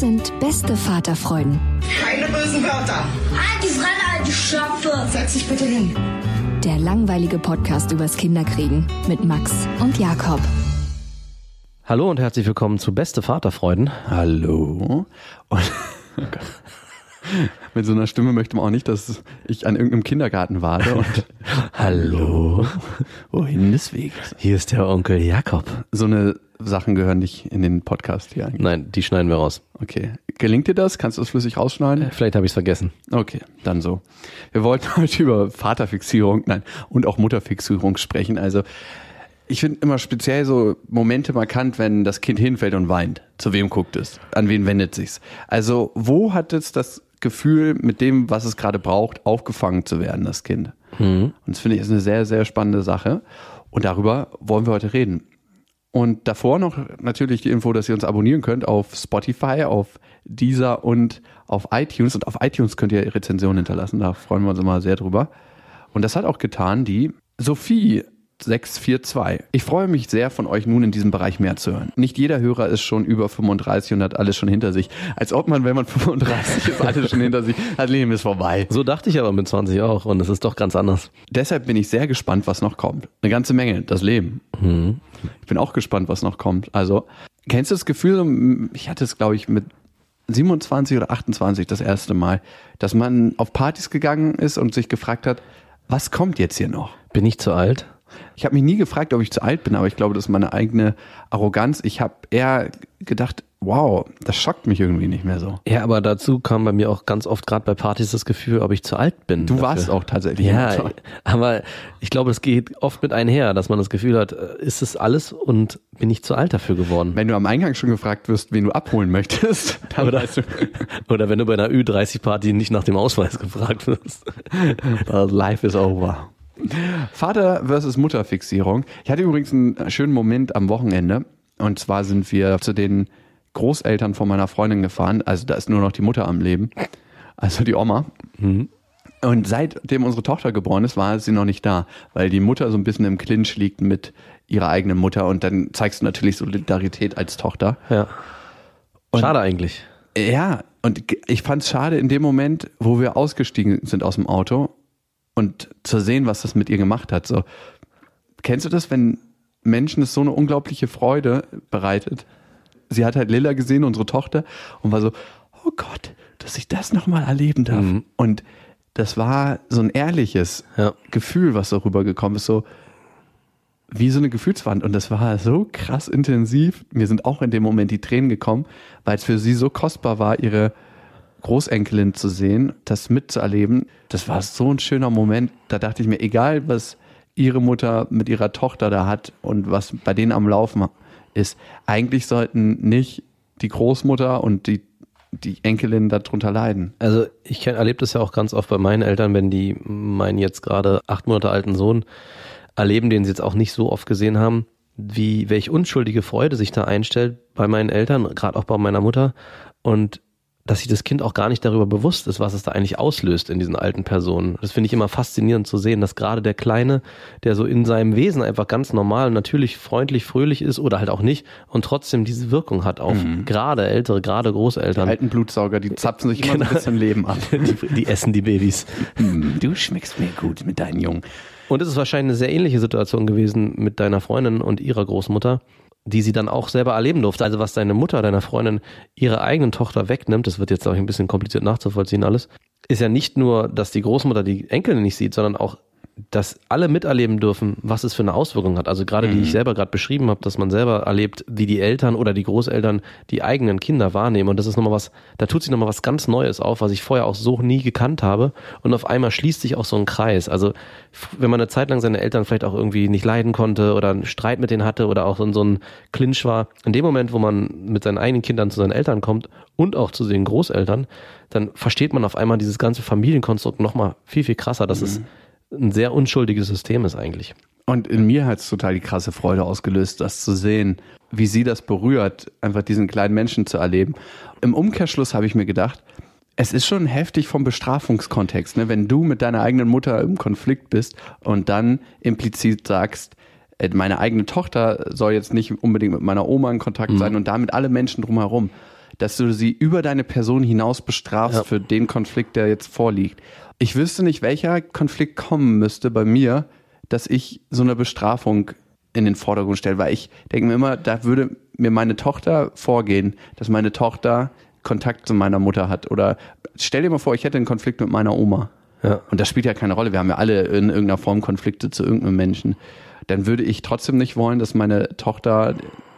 Das sind beste Vaterfreuden. Keine bösen Wörter. Halt die Fremde, alte Schöpfe. Setz dich bitte hin. Der langweilige Podcast übers Kinderkriegen mit Max und Jakob. Hallo und herzlich willkommen zu Beste Vaterfreuden. Hallo. Und oh Mit so einer Stimme möchte man auch nicht, dass ich an irgendeinem Kindergarten warte und Hallo. Wohin des Weges? Hier ist der Onkel Jakob. So eine Sachen gehören nicht in den Podcast hier eigentlich. Nein, die schneiden wir raus. Okay. Gelingt dir das? Kannst du das flüssig rausschneiden? Äh, vielleicht habe ich es vergessen. Okay, dann so. Wir wollten heute über Vaterfixierung, nein, und auch Mutterfixierung sprechen. Also ich finde immer speziell so Momente markant, wenn das Kind hinfällt und weint. Zu wem guckt es? An wen wendet sich's? Also wo hat es das Gefühl, mit dem, was es gerade braucht, aufgefangen zu werden, das Kind. Mhm. Und das finde ich ist eine sehr, sehr spannende Sache. Und darüber wollen wir heute reden. Und davor noch natürlich die Info, dass ihr uns abonnieren könnt auf Spotify, auf Deezer und auf iTunes. Und auf iTunes könnt ihr Rezensionen hinterlassen. Da freuen wir uns immer sehr drüber. Und das hat auch getan die Sophie 642. Ich freue mich sehr, von euch nun in diesem Bereich mehr zu hören. Nicht jeder Hörer ist schon über 35 und hat alles schon hinter sich. Als ob man, wenn man 35 ist, alles schon hinter sich hat, Leben ist vorbei. So dachte ich aber mit 20 auch und es ist doch ganz anders. Deshalb bin ich sehr gespannt, was noch kommt. Eine ganze Menge, das Leben. Mhm. Ich bin auch gespannt, was noch kommt. Also, kennst du das Gefühl, ich hatte es, glaube ich, mit 27 oder 28 das erste Mal, dass man auf Partys gegangen ist und sich gefragt hat, was kommt jetzt hier noch? Bin ich zu alt? Ich habe mich nie gefragt, ob ich zu alt bin, aber ich glaube, das ist meine eigene Arroganz. Ich habe eher gedacht, wow, das schockt mich irgendwie nicht mehr so. Ja, aber dazu kam bei mir auch ganz oft gerade bei Partys das Gefühl, ob ich zu alt bin. Du dafür. warst auch tatsächlich. Ja, aber ich glaube, es geht oft mit einher, dass man das Gefühl hat, äh, ist es alles und bin ich zu alt dafür geworden. Wenn du am Eingang schon gefragt wirst, wen du abholen möchtest, dann oder, weißt du. oder wenn du bei einer Ü30-Party nicht nach dem Ausweis gefragt wirst. Life is over. Vater versus Mutterfixierung. Ich hatte übrigens einen schönen Moment am Wochenende. Und zwar sind wir zu den Großeltern von meiner Freundin gefahren. Also da ist nur noch die Mutter am Leben. Also die Oma. Mhm. Und seitdem unsere Tochter geboren ist, war sie noch nicht da, weil die Mutter so ein bisschen im Clinch liegt mit ihrer eigenen Mutter und dann zeigst du natürlich Solidarität als Tochter. Ja. Und schade eigentlich. Ja, und ich fand es schade in dem Moment, wo wir ausgestiegen sind aus dem Auto und zu sehen, was das mit ihr gemacht hat. So, kennst du das, wenn Menschen es so eine unglaubliche Freude bereitet? Sie hat halt Lilla gesehen, unsere Tochter, und war so, oh Gott, dass ich das nochmal erleben darf. Mhm. Und das war so ein ehrliches ja. Gefühl, was darüber gekommen ist, so wie so eine Gefühlswand. Und das war so krass intensiv. Mir sind auch in dem Moment die Tränen gekommen, weil es für sie so kostbar war, ihre Großenkelin zu sehen, das mitzuerleben, das war so ein schöner Moment. Da dachte ich mir, egal was ihre Mutter mit ihrer Tochter da hat und was bei denen am Laufen ist, eigentlich sollten nicht die Großmutter und die die Enkelin darunter leiden. Also ich erlebe das ja auch ganz oft bei meinen Eltern, wenn die meinen jetzt gerade acht Monate alten Sohn erleben, den sie jetzt auch nicht so oft gesehen haben, wie welche unschuldige Freude sich da einstellt bei meinen Eltern, gerade auch bei meiner Mutter. Und dass sich das Kind auch gar nicht darüber bewusst ist, was es da eigentlich auslöst in diesen alten Personen. Das finde ich immer faszinierend zu sehen, dass gerade der Kleine, der so in seinem Wesen einfach ganz normal, natürlich freundlich, fröhlich ist oder halt auch nicht und trotzdem diese Wirkung hat auf mhm. gerade Ältere, gerade Großeltern. Die alten Blutsauger, die zapfen sich immer genau. ein bisschen Leben ab. Die, die, essen die Babys. Mhm, du schmeckst mir gut mit deinen Jungen. Und es ist wahrscheinlich eine sehr ähnliche Situation gewesen mit deiner Freundin und ihrer Großmutter, die sie dann auch selber erleben durfte. Also was deine Mutter, deiner Freundin, ihre eigenen Tochter wegnimmt, das wird jetzt auch ein bisschen kompliziert nachzuvollziehen alles, ist ja nicht nur, dass die Großmutter die Enkel nicht sieht, sondern auch dass alle miterleben dürfen, was es für eine Auswirkung hat. Also gerade die ich selber gerade beschrieben habe, dass man selber erlebt, wie die Eltern oder die Großeltern die eigenen Kinder wahrnehmen. Und das ist nochmal was, da tut sich nochmal was ganz Neues auf, was ich vorher auch so nie gekannt habe. Und auf einmal schließt sich auch so ein Kreis. Also wenn man eine Zeit lang seine Eltern vielleicht auch irgendwie nicht leiden konnte oder einen Streit mit denen hatte oder auch in so ein Clinch war, in dem Moment, wo man mit seinen eigenen Kindern zu seinen Eltern kommt und auch zu den Großeltern, dann versteht man auf einmal dieses ganze Familienkonstrukt nochmal viel, viel krasser. Das ist ein sehr unschuldiges System ist eigentlich. Und in mir hat es total die krasse Freude ausgelöst, das zu sehen, wie sie das berührt, einfach diesen kleinen Menschen zu erleben. Im Umkehrschluss habe ich mir gedacht, es ist schon heftig vom Bestrafungskontext, ne? wenn du mit deiner eigenen Mutter im Konflikt bist und dann implizit sagst, äh, meine eigene Tochter soll jetzt nicht unbedingt mit meiner Oma in Kontakt sein und damit alle Menschen drumherum, dass du sie über deine Person hinaus bestrafst Ja. für den Konflikt, der jetzt vorliegt. Ich wüsste nicht, welcher Konflikt kommen müsste bei mir, dass ich so eine Bestrafung in den Vordergrund stelle, weil ich denke mir immer, da würde mir meine Tochter vorgehen, dass meine Tochter Kontakt zu meiner Mutter hat. Oder stell dir mal vor, ich hätte einen Konflikt mit meiner Oma. Ja. Und das spielt ja keine Rolle. Wir haben ja alle in irgendeiner Form Konflikte zu irgendeinem Menschen. Dann würde ich trotzdem nicht wollen, dass meine Tochter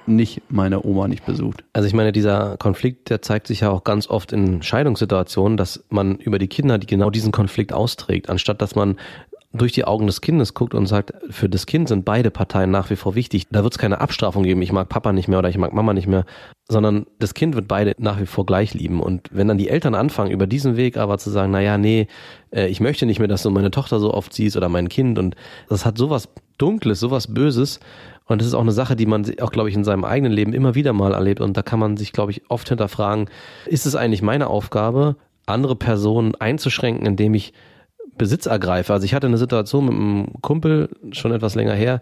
nicht meine Oma nicht besucht. Also ich meine, dieser Konflikt, der zeigt sich ja auch ganz oft in Scheidungssituationen, dass man über die Kinder, die genau diesen Konflikt austrägt, anstatt dass man durch die Augen des Kindes guckt und sagt, für das Kind sind beide Parteien nach wie vor wichtig. Da wird es keine Abstrafung geben, ich mag Papa nicht mehr oder ich mag Mama nicht mehr, sondern das Kind wird beide nach wie vor gleich lieben. Und wenn dann die Eltern anfangen, über diesen Weg aber zu sagen, naja, nee, äh, ich möchte nicht mehr, dass du meine Tochter so oft siehst oder mein Kind und das hat sowas Dunkles, sowas Böses. Und das ist auch eine Sache, die man auch, glaube ich, in seinem eigenen Leben immer wieder mal erlebt. Und da kann man sich, glaube ich, oft hinterfragen, ist es eigentlich meine Aufgabe, andere Personen einzuschränken, indem ich Besitz ergreife. Also ich hatte eine Situation mit einem Kumpel, schon etwas länger her,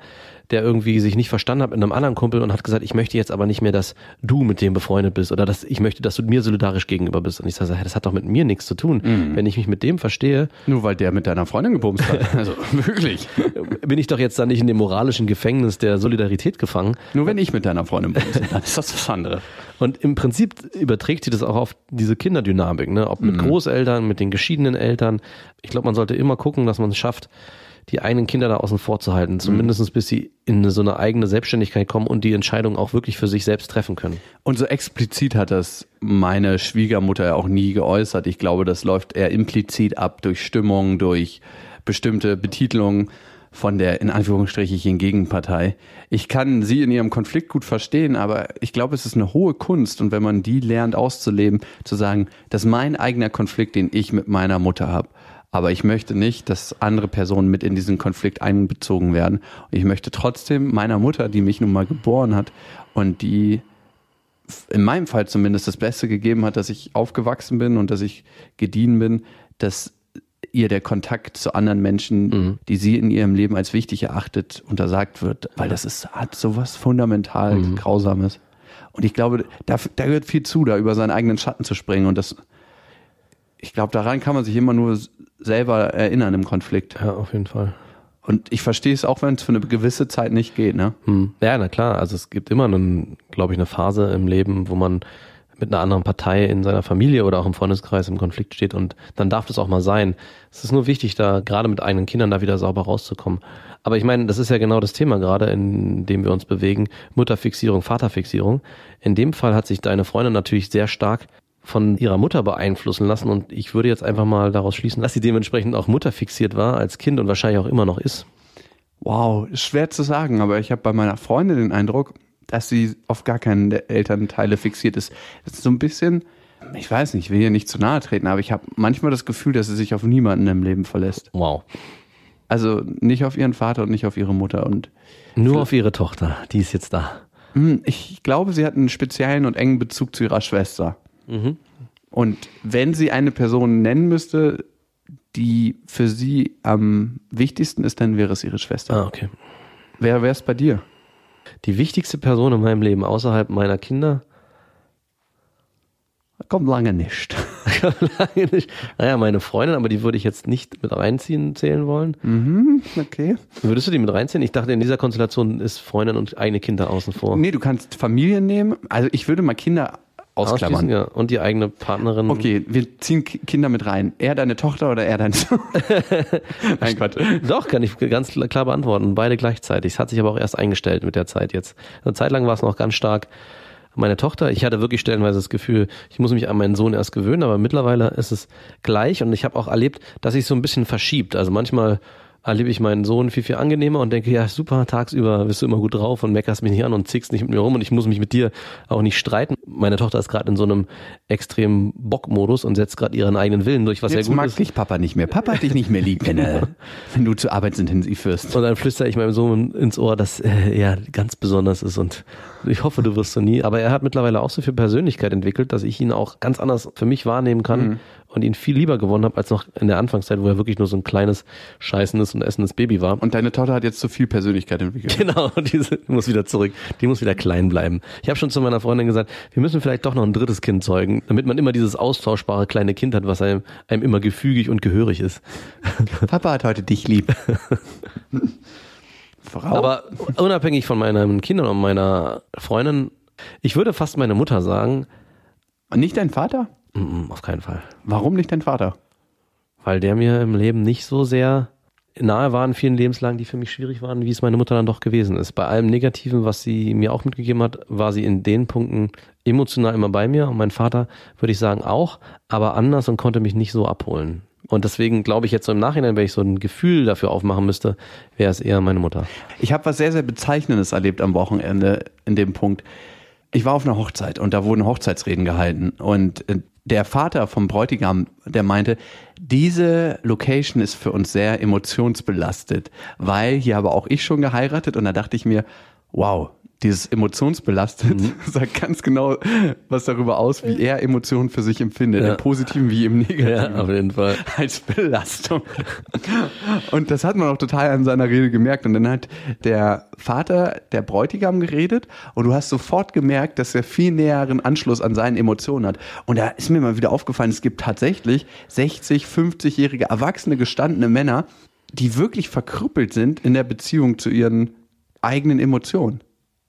der irgendwie sich nicht verstanden hat mit einem anderen Kumpel und hat gesagt, ich möchte jetzt aber nicht mehr, dass du mit dem befreundet bist oder dass ich möchte, dass du mir solidarisch gegenüber bist. Und ich sage, das hat doch mit mir nichts zu tun. Wenn ich mich mit dem verstehe, Nur weil der mit deiner Freundin gebumst hat. Also wirklich. bin ich doch jetzt dann nicht in dem moralischen Gefängnis der Solidarität gefangen. Nur wenn ich mit deiner Freundin bumse, dann ist das was anderes. Und im Prinzip überträgt sich das auch auf diese Kinderdynamik, ne? ob mit Großeltern, mit den geschiedenen Eltern. Ich glaube, man sollte immer gucken, dass man es schafft, die eigenen Kinder da außen vor zu halten, zumindest bis sie in so eine eigene Selbstständigkeit kommen und die Entscheidung auch wirklich für sich selbst treffen können. Und so explizit hat das meine Schwiegermutter ja auch nie geäußert. Ich glaube, das läuft eher implizit ab durch Stimmung, durch bestimmte Betitelungen von der in Anführungsstrichen Gegenpartei. Ich kann sie in ihrem Konflikt gut verstehen, aber ich glaube, es ist eine hohe Kunst und wenn man die lernt auszuleben, zu sagen, das ist mein eigener Konflikt, den ich mit meiner Mutter habe. Aber ich möchte nicht, dass andere Personen mit in diesen Konflikt einbezogen werden. Und ich möchte trotzdem meiner Mutter, die mich nun mal geboren hat und die in meinem Fall zumindest das Beste gegeben hat, dass ich aufgewachsen bin und dass ich gediehen bin, dass ihr der Kontakt zu anderen Menschen, die sie in ihrem Leben als wichtig erachtet, untersagt wird, weil das ist, hat sowas fundamental Grausames. Und ich glaube, da, da gehört viel zu, da über seinen eigenen Schatten zu springen. Und das, ich glaube, daran kann man sich immer nur selber erinnern im Konflikt. Ja, auf jeden Fall. Und ich verstehe es auch, wenn es für eine gewisse Zeit nicht geht, ne? Hm. Ja, na klar. Also es gibt immer, einen, glaube ich, eine Phase im Leben, wo man mit einer anderen Partei in seiner Familie oder auch im Freundeskreis im Konflikt steht und dann darf das auch mal sein. Es ist nur wichtig, da gerade mit eigenen Kindern da wieder sauber rauszukommen. Aber ich meine, das ist ja genau das Thema gerade, in dem wir uns bewegen. Mutterfixierung, Vaterfixierung. In dem Fall hat sich deine Freundin natürlich sehr stark von ihrer Mutter beeinflussen lassen und ich würde jetzt einfach mal daraus schließen, dass sie dementsprechend auch mutterfixiert war als Kind und wahrscheinlich auch immer noch ist. Wow, schwer zu sagen, aber ich habe bei meiner Freundin den Eindruck, dass sie auf gar keinen der Elternteile fixiert ist. Das ist so ein bisschen, ich weiß nicht, ich will hier nicht zu nahe treten, aber ich habe manchmal das Gefühl, dass sie sich auf niemanden im Leben verlässt. Wow. Also nicht auf ihren Vater und nicht auf ihre Mutter. Und Nur auf ihre Tochter, die ist jetzt da. hm, ich glaube, sie hat einen speziellen und engen Bezug zu ihrer Schwester. Und wenn sie eine Person nennen müsste, die für sie am wichtigsten ist, dann wäre es ihre Schwester. Ah, okay. Wer wäre es bei dir? Die wichtigste Person in meinem Leben außerhalb meiner Kinder, Kommt lange nicht. lange nicht. Naja, meine Freundin, aber die würde ich jetzt nicht mit reinziehen zählen wollen. Okay. Würdest du die mit reinziehen? Ich dachte, in dieser Konstellation ist Freundin und eigene Kinder außen vor. Nee, du kannst Familien nehmen. Also ich würde mal Kinder ausklammern. Ja. Und die eigene Partnerin. Okay, wir ziehen Ki- Kinder mit rein. Er deine Tochter oder er dein Sohn? Nein, Quatsch. Doch, kann ich ganz klar beantworten. Beide gleichzeitig. Es hat sich aber auch erst eingestellt mit der Zeit jetzt. Eine Zeit lang war es noch ganz stark meine Tochter. Ich hatte wirklich stellenweise das Gefühl, ich muss mich an meinen Sohn erst gewöhnen, aber mittlerweile ist es gleich und ich habe auch erlebt, dass sich so ein bisschen verschiebt. Also manchmal erlebe ich meinen Sohn viel, viel angenehmer und denke, ja, super, tagsüber bist du immer gut drauf und meckerst mich nicht an und zickst nicht mit mir rum und ich muss mich mit dir auch nicht streiten. Meine Tochter ist gerade in so einem extremen Bockmodus und setzt gerade ihren eigenen Willen durch, was Jetzt sehr gut mag ist. dich Papa nicht mehr. Papa hat dich nicht mehr lieb, wenn, er, wenn du zu arbeitsintensiv wirst. Und dann flüstere ich meinem Sohn ins Ohr, dass er ja ganz besonders ist und ich hoffe, du wirst so nie. Aber er hat mittlerweile auch so viel Persönlichkeit entwickelt, dass ich ihn auch ganz anders für mich wahrnehmen kann Mhm. Und ihn viel lieber gewonnen habe als noch in der Anfangszeit, wo er wirklich nur so ein kleines, scheißendes und essendes Baby war. Und deine Tochter hat jetzt so viel Persönlichkeit entwickelt. Genau, die muss wieder zurück. Die muss wieder klein bleiben. Ich habe schon zu meiner Freundin gesagt, wir müssen vielleicht doch noch ein drittes Kind zeugen, damit man immer dieses austauschbare kleine Kind hat, was einem, einem immer gefügig und gehörig ist. Papa hat heute dich lieb. Frau? Aber unabhängig von meinen Kindern und meiner Freundin, ich würde fast meine Mutter sagen, Und nicht dein Vater? Mm, auf keinen Fall. Warum nicht dein Vater? Weil der mir im Leben nicht so sehr nahe war in vielen Lebenslagen, die für mich schwierig waren, wie es meine Mutter dann doch gewesen ist. Bei allem Negativen, was sie mir auch mitgegeben hat, war sie in den Punkten emotional immer bei mir und mein Vater, würde ich sagen, auch, aber anders und konnte mich nicht so abholen. Und deswegen glaube ich jetzt so im Nachhinein, wenn ich so ein Gefühl dafür aufmachen müsste, wäre es eher meine Mutter. Ich habe was sehr, sehr Bezeichnendes erlebt am Wochenende in dem Punkt. Ich war auf einer Hochzeit und da wurden Hochzeitsreden gehalten. Und äh, der Vater vom Bräutigam, der meinte, diese Location ist für uns sehr emotionsbelastet, weil hier habe auch ich schon geheiratet und da dachte ich mir, wow, dieses emotionsbelastet sagt ganz genau was darüber aus, wie er Emotionen für sich empfindet, Ja. im Positiven wie im Negativen Ja, auf jeden Fall. als Belastung. Und das hat man auch total an seiner Rede gemerkt. Und dann hat der Vater, der Bräutigam geredet und du hast sofort gemerkt, dass er viel näheren Anschluss an seinen Emotionen hat. Und da ist mir mal wieder aufgefallen, es gibt tatsächlich 60, 50-jährige erwachsene, gestandene Männer, die wirklich verkrüppelt sind in der Beziehung zu ihren eigenen Emotionen.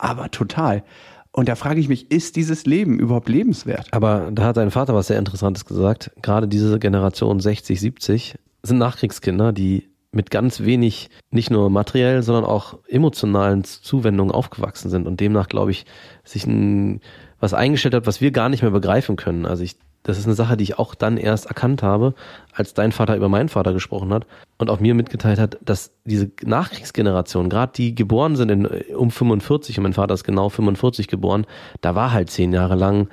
Aber total. Und da frage ich mich, ist dieses Leben überhaupt lebenswert? Aber da hat dein Vater was sehr Interessantes gesagt. Gerade diese Generation 60, 70 sind Nachkriegskinder, die mit ganz wenig, nicht nur materiell, sondern auch emotionalen Zuwendungen aufgewachsen sind und demnach, glaube ich, sich ein, was eingestellt hat, was wir gar nicht mehr begreifen können. Also ich, das ist eine Sache, die ich auch dann erst erkannt habe, als dein Vater über meinen Vater gesprochen hat und auch mir mitgeteilt hat, dass diese Nachkriegsgeneration, gerade die geboren sind in, um 45, und mein Vater ist genau 45 geboren, da war halt zehn Jahre lang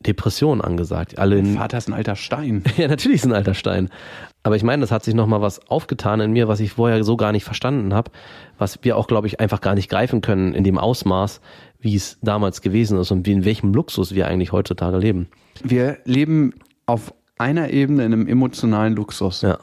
Depression angesagt. Alle in, Vater ist ein alter Stein. ja, natürlich ist ein alter Stein. Aber ich meine, das hat sich nochmal was aufgetan in mir, was ich vorher so gar nicht verstanden habe, was wir auch, glaube ich, einfach gar nicht greifen können in dem Ausmaß, wie es damals gewesen ist und wie in welchem Luxus wir eigentlich heutzutage leben. Wir leben auf einer Ebene in einem emotionalen Luxus. Ja.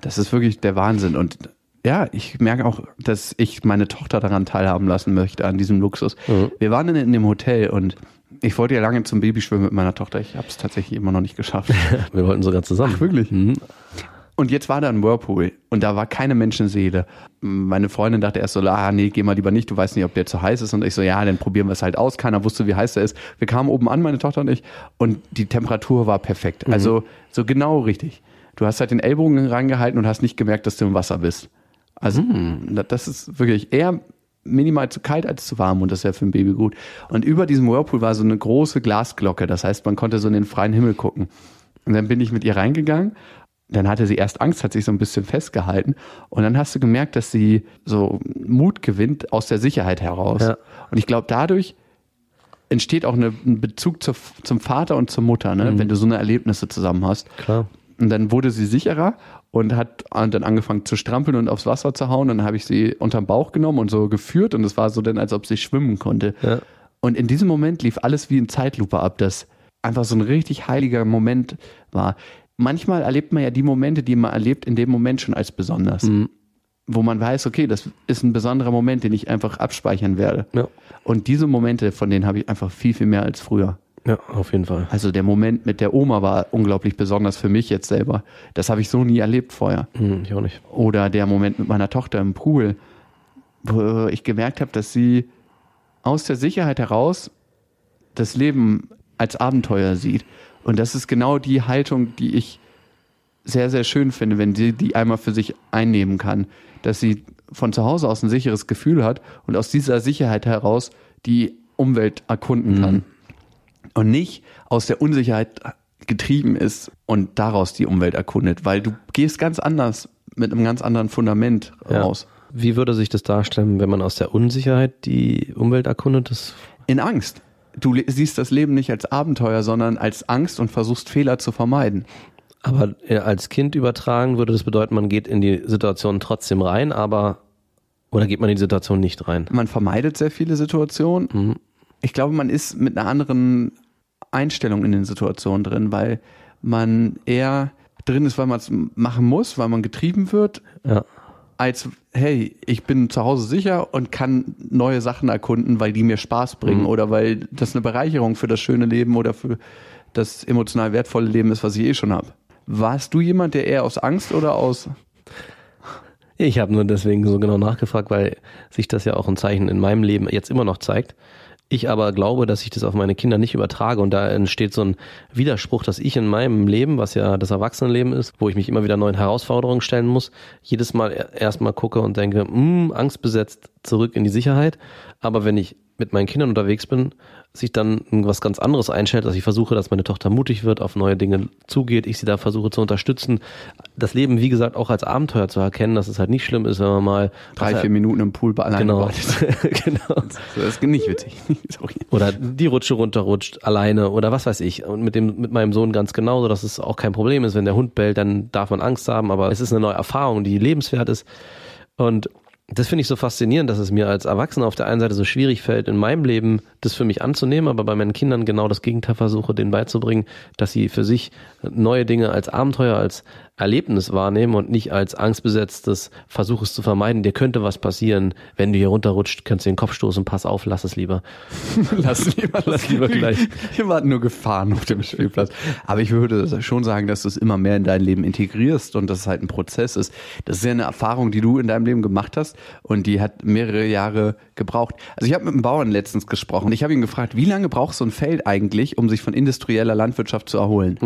Das ist wirklich der Wahnsinn. Und ja, ich merke auch, dass ich meine Tochter daran teilhaben lassen möchte, an diesem Luxus. Mhm. Wir waren in, in dem Hotel und ich wollte ja lange zum Babyschwimmen mit meiner Tochter. Ich habe es tatsächlich immer noch nicht geschafft. Wir wollten sogar zusammen. Ach, wirklich? Mhm. Und jetzt war da ein Whirlpool und da war keine Menschenseele. Meine Freundin dachte erst so, ah, nee, geh mal lieber nicht, du weißt nicht, ob der zu heiß ist. Und ich so, ja, dann probieren wir es halt aus. Keiner wusste, wie heiß der ist. Wir kamen oben an, meine Tochter und ich, und die Temperatur war perfekt. Also so genau richtig. Du hast halt den Ellbogen rangehalten und hast nicht gemerkt, dass du im Wasser bist. Also das ist wirklich eher minimal zu kalt als zu warm und das ist ja für ein Baby gut. Und über diesem Whirlpool war so eine große Glasglocke. Das heißt, man konnte so in den freien Himmel gucken. Und dann bin ich mit ihr reingegangen. Dann hatte sie erst Angst, hat sich so ein bisschen festgehalten. Und dann hast du gemerkt, dass sie so Mut gewinnt aus der Sicherheit heraus. Ja. Und ich glaube, dadurch entsteht auch eine, ein Bezug zur, zum Vater und zur Mutter, ne? wenn du so eine Erlebnisse zusammen hast. Klar. Und dann wurde sie sicherer und hat dann angefangen zu strampeln und aufs Wasser zu hauen. Und dann habe ich sie unterm Bauch genommen und so geführt und es war so dann, als ob sie schwimmen konnte. Ja. Und in diesem Moment lief alles wie in Zeitlupe ab, das einfach so ein richtig heiliger Moment war. Manchmal erlebt man ja die Momente, die man erlebt, in dem Moment schon als besonders. Wo man weiß, okay, das ist ein besonderer Moment, den ich einfach abspeichern werde. Ja. Und diese Momente, von denen habe ich einfach viel, viel mehr als früher. Ja, auf jeden Fall. Also der Moment mit der Oma war unglaublich besonders für mich jetzt selber. Das habe ich so nie erlebt vorher. Hm, ich auch nicht. Oder der Moment mit meiner Tochter im Pool, wo ich gemerkt habe, dass sie aus der Sicherheit heraus das Leben als Abenteuer sieht. Und das ist genau die Haltung, die ich sehr, sehr schön finde, wenn sie die einmal für sich einnehmen kann. Dass sie von zu Hause aus ein sicheres Gefühl hat und aus dieser Sicherheit heraus die Umwelt erkunden kann. Und nicht aus der Unsicherheit getrieben ist und daraus die Umwelt erkundet, weil du gehst ganz anders mit einem ganz anderen Fundament Ja. raus. Wie würde sich das darstellen, wenn man aus der Unsicherheit die Umwelt erkundet? Das In Angst. Du siehst das Leben nicht als Abenteuer, sondern als Angst und versuchst Fehler zu vermeiden. aber als Kind übertragen würde das bedeuten, man geht in die Situation trotzdem rein, aber oder geht man in die Situation nicht rein? Man vermeidet sehr viele Situationen. Mhm. Ich glaube, man ist mit einer anderen Einstellung in den Situationen drin, weil man eher drin ist, weil man es machen muss, weil man getrieben wird, Ja. als hey, ich bin zu Hause sicher und kann neue Sachen erkunden, weil die mir Spaß bringen Mhm. oder weil das eine Bereicherung für das schöne Leben oder für das emotional wertvolle Leben ist, was ich eh schon habe. Warst du jemand, der eher aus Angst oder aus Ich habe nur deswegen so genau nachgefragt, weil sich das ja auch ein Zeichen in meinem Leben jetzt immer noch zeigt. Ich aber glaube, dass ich das auf meine Kinder nicht übertrage und da entsteht so ein Widerspruch, dass ich in meinem Leben, was ja das Erwachsenenleben ist, wo ich mich immer wieder neuen Herausforderungen stellen muss, jedes Mal er- erstmal gucke und denke, hm, angstbesetzt zurück in die Sicherheit. Aber wenn ich mit meinen Kindern unterwegs bin, sich dann was ganz anderes einstellt, dass ich versuche, dass meine Tochter mutig wird, auf neue Dinge zugeht, ich sie da versuche zu unterstützen, das Leben, wie gesagt, auch als Abenteuer zu erkennen, dass es halt nicht schlimm ist, wenn man mal drei, vier Minuten im Pool alleine genau, wartet? genau. Das ist nicht witzig. Sorry. Oder die Rutsche runterrutscht alleine oder was weiß ich. Und mit dem, mit meinem Sohn ganz genauso, dass es auch kein Problem ist. Wenn der Hund bellt, dann darf man Angst haben, aber es ist eine neue Erfahrung, die lebenswert ist. Und das finde ich so faszinierend, dass es mir als Erwachsener auf der einen Seite so schwierig fällt, in meinem Leben das für mich anzunehmen, aber bei meinen Kindern genau das Gegenteil versuche, denen beizubringen, dass sie für sich neue Dinge als Abenteuer, als Erlebnis wahrnehmen und nicht als angstbesetztes Versuch es zu vermeiden. Dir könnte was passieren, wenn du hier runterrutscht, kannst du den Kopf stoßen, pass auf, lass es lieber. Lass lieber, Lass lieber gleich. Hier warten nur Gefahren auf dem Spielplatz. Aber ich würde schon sagen, dass du es immer mehr in dein Leben integrierst und dass es halt ein Prozess ist. Das ist ja eine Erfahrung, die du in deinem Leben gemacht hast und die hat mehrere Jahre gebraucht. Also ich habe mit einem Bauern letztens gesprochen. Ich habe ihn gefragt, wie lange braucht so ein Feld eigentlich, um sich von industrieller Landwirtschaft zu erholen?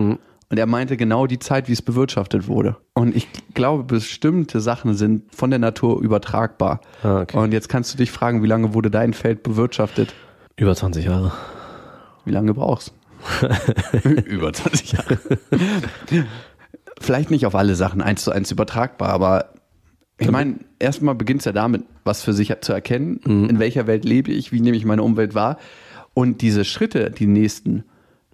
Und er meinte genau die Zeit, wie es bewirtschaftet wurde. Und ich glaube, bestimmte Sachen sind von der Natur übertragbar. Ah, okay. Und jetzt kannst du dich fragen, wie lange wurde dein Feld bewirtschaftet? Über 20 Jahre. Wie lange brauchst Über 20 Jahre. Vielleicht nicht auf alle Sachen eins zu eins übertragbar, aber ich meine, erstmal beginnt es ja damit, was für sich zu erkennen, in welcher Welt lebe ich, wie nehme ich meine Umwelt wahr und diese Schritte, die nächsten,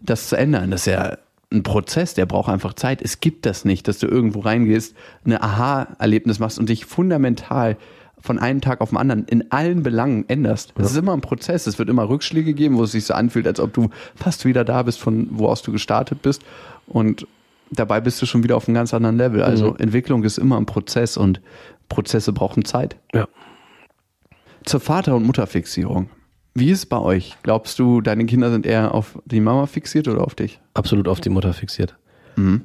das zu ändern, das ist ja ein Prozess, der braucht einfach Zeit. Es gibt das nicht, dass du irgendwo reingehst, eine Aha-Erlebnis machst und dich fundamental von einem Tag auf den anderen in allen Belangen änderst. Das ist immer ein Prozess. Es wird immer Rückschläge geben, wo es sich so anfühlt, als ob du fast wieder da bist, von wo aus du gestartet bist. Und dabei bist du schon wieder auf einem ganz anderen Level. Also Entwicklung ist immer ein Prozess und Prozesse brauchen Zeit. Ja. Zur Vater- und Mutterfixierung. Wie ist es bei euch? Glaubst du, deine Kinder sind eher auf die Mama fixiert oder auf dich? absolut auf die Mutter fixiert. Mhm.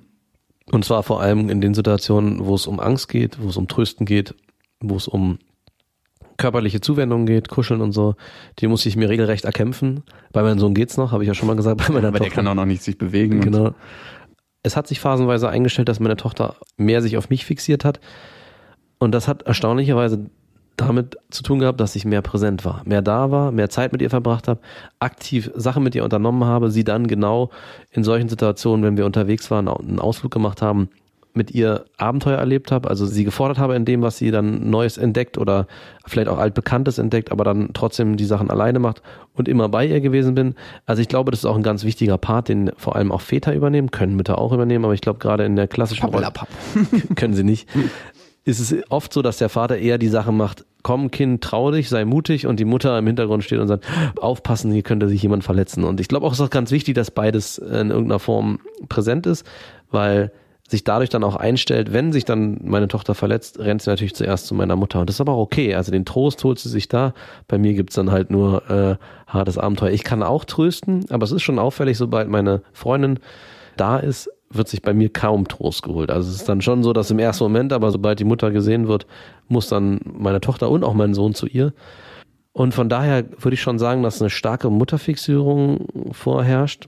Und zwar vor allem in den Situationen, wo es um Angst geht, wo es um Trösten geht, wo es um körperliche Zuwendung geht, Kuscheln und so. Die muss ich mir regelrecht erkämpfen. Bei meinem Sohn geht's noch, habe ich ja schon mal gesagt. Bei meiner Aber der Tochter- kann auch noch nicht sich bewegen. Genau. Es hat sich phasenweise eingestellt, dass meine Tochter mehr sich auf mich fixiert hat. Und das hat erstaunlicherweise damit zu tun gehabt, dass ich mehr präsent war, mehr da war, mehr Zeit mit ihr verbracht habe, aktiv Sachen mit ihr unternommen habe, sie dann genau in solchen Situationen, wenn wir unterwegs waren, einen Ausflug gemacht haben, mit ihr Abenteuer erlebt habe, also sie gefordert habe in dem, was sie dann Neues entdeckt oder vielleicht auch altbekanntes entdeckt, aber dann trotzdem die Sachen alleine macht und immer bei ihr gewesen bin. Also ich glaube, das ist auch ein ganz wichtiger Part, den vor allem auch Väter übernehmen, können Mütter auch übernehmen, aber ich glaube gerade in der klassischen Rolle können sie nicht. Ist es oft so, dass der Vater eher die Sachen macht, komm Kind, trau dich, sei mutig und die Mutter im Hintergrund steht und sagt, aufpassen, hier könnte sich jemand verletzen. Und ich glaube auch, es ist auch ganz wichtig, dass beides in irgendeiner Form präsent ist, weil sich dadurch dann auch einstellt, wenn sich dann meine Tochter verletzt, rennt sie natürlich zuerst zu meiner Mutter. Und das ist aber auch okay. Also den Trost holt sie sich da. Bei mir gibt's dann halt nur äh, hartes Abenteuer. Ich kann auch trösten, aber es ist schon auffällig, sobald meine Freundin da ist, wird sich bei mir kaum Trost geholt. Also es ist dann schon so, dass im ersten Moment, aber sobald die Mutter gesehen wird, muss dann meine Tochter und auch mein Sohn zu ihr. Und von daher würde ich schon sagen, dass eine starke Mutterfixierung vorherrscht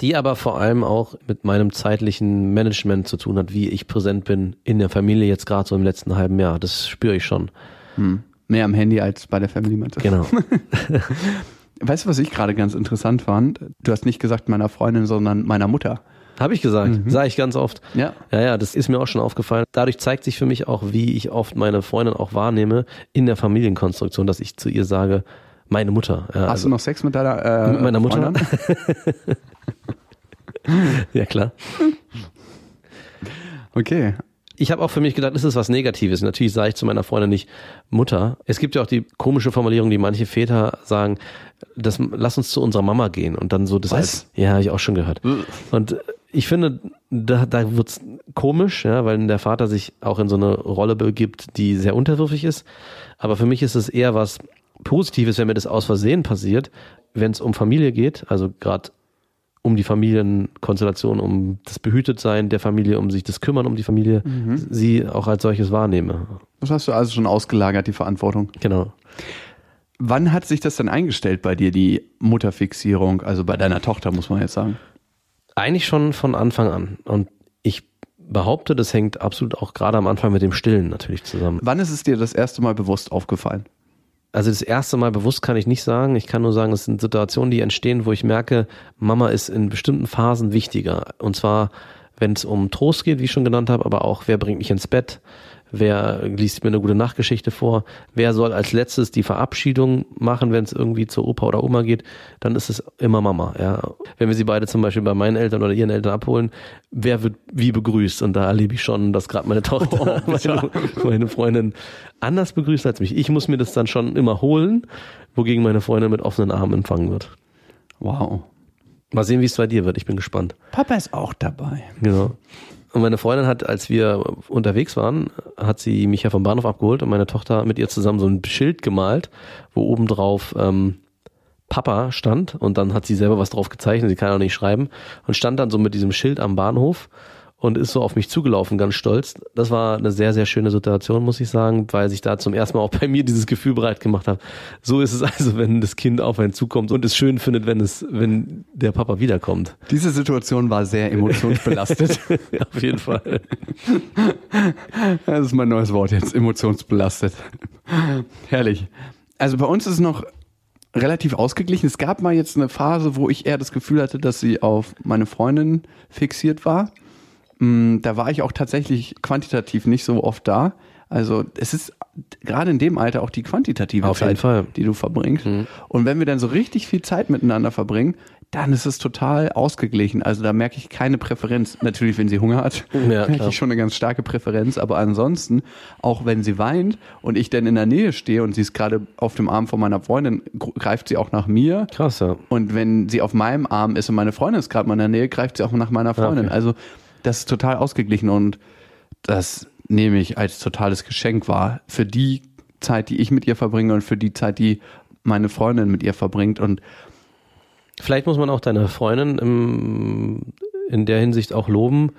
die aber vor allem auch mit meinem zeitlichen Management zu tun hat, wie ich präsent bin in der Familie jetzt gerade so im letzten halben Jahr. Das spüre ich schon. Hm. Mehr am Handy als bei der Family Matter. Genau. weißt du, was ich gerade ganz interessant fand? Du hast nicht gesagt meiner Freundin, sondern meiner Mutter. Habe ich gesagt, mhm. sage ich ganz oft. Ja. Ja, ja, das ist mir auch schon aufgefallen. Dadurch zeigt sich für mich auch, wie ich oft meine Freundin auch wahrnehme in der Familienkonstruktion, dass ich zu ihr sage, meine Mutter. Ja, Hast also, du noch Sex mit deiner äh, mit meiner Mutter? ja, klar. Okay. Ich habe auch für mich gedacht, ist es was Negatives. Natürlich sage ich zu meiner Freundin nicht Mutter. Es gibt ja auch die komische Formulierung, die manche Väter sagen, das, lass uns zu unserer Mama gehen und dann so das Was? als, ja, habe ich auch schon gehört. Und ich finde, da, da wird's komisch, ja, weil der Vater sich auch in so eine Rolle begibt, die sehr unterwürfig ist. Aber für mich ist es eher was Positives, wenn mir das aus Versehen passiert, wenn es um Familie geht, also gerade um die Familienkonstellation, um das Behütetsein der Familie, um sich das Kümmern um die Familie, Mhm. sie auch als solches wahrnehme. Das hast du also schon ausgelagert, die Verantwortung. Genau. Wann hat sich das denn eingestellt bei dir, die Mutterfixierung? Also bei deiner Tochter, muss man jetzt sagen. Eigentlich schon von Anfang an. Und ich behaupte, das hängt absolut auch gerade am Anfang mit dem Stillen natürlich zusammen. Wann ist es dir das erste Mal bewusst aufgefallen? Also das erste Mal bewusst kann ich nicht sagen. Ich kann nur sagen, es sind Situationen, die entstehen, wo ich merke, Mama ist in bestimmten Phasen wichtiger. Und zwar, wenn es um Trost geht, wie ich schon genannt habe, aber auch, wer bringt mich ins Bett, wer liest mir eine gute Nachtgeschichte vor, wer soll als letztes die Verabschiedung machen, wenn es irgendwie zur Opa oder Oma geht, dann ist es immer Mama. Ja. Wenn wir sie beide zum Beispiel bei meinen Eltern oder ihren Eltern abholen, wer wird wie begrüßt? Und da erlebe ich schon, dass gerade meine Tochter, meine, meine Freundin anders begrüßt als mich. Ich muss mir das dann schon immer holen, wogegen meine Freundin mit offenen Armen empfangen wird. Wow. Mal sehen, wie es bei dir wird. Ich bin gespannt. Papa ist auch dabei. Genau. Und meine Freundin hat, als wir unterwegs waren, hat sie mich ja vom Bahnhof abgeholt und meine Tochter mit ihr zusammen so ein Schild gemalt, wo oben drauf ähm, Papa stand. Und dann hat sie selber was drauf gezeichnet, sie kann auch nicht schreiben. Und stand dann so mit diesem Schild am Bahnhof und ist so auf mich zugelaufen, ganz stolz. Das war eine sehr, sehr schöne Situation, muss ich sagen, weil sich da zum ersten Mal auch bei mir dieses Gefühl bereit gemacht hat. So ist es also, wenn das Kind auf einen zukommt und es schön findet, wenn es, wenn der Papa wiederkommt. Diese Situation war sehr emotionsbelastet. auf jeden Fall. Das ist mein neues Wort jetzt, emotionsbelastet. Herrlich. Also bei uns ist es noch relativ ausgeglichen. Es gab mal jetzt eine Phase, wo ich eher das Gefühl hatte, dass sie auf meine Freundin fixiert war. Mm, Da war ich auch tatsächlich quantitativ nicht so oft da. Also es ist gerade in dem Alter auch die quantitative Auf Zeit, die du verbringst. Und wenn wir dann so richtig viel Zeit miteinander verbringen, dann ist es total ausgeglichen. Also da merke ich keine Präferenz. Natürlich, wenn sie Hunger hat, Ja, merke ich schon eine ganz starke Präferenz. Aber ansonsten, auch wenn sie weint und ich dann in der Nähe stehe und sie ist gerade auf dem Arm von meiner Freundin, gr- greift sie auch nach mir. Krass, ja. Und wenn sie auf meinem Arm ist und meine Freundin ist gerade mal in der Nähe, greift sie auch nach meiner Freundin. Okay. Also das ist total ausgeglichen und das nehme ich als totales Geschenk wahr. Für die Zeit, die ich mit ihr verbringe und für die Zeit, die meine Freundin mit ihr verbringt. Und Vielleicht muss man auch deine Freundin im, in der Hinsicht auch loben,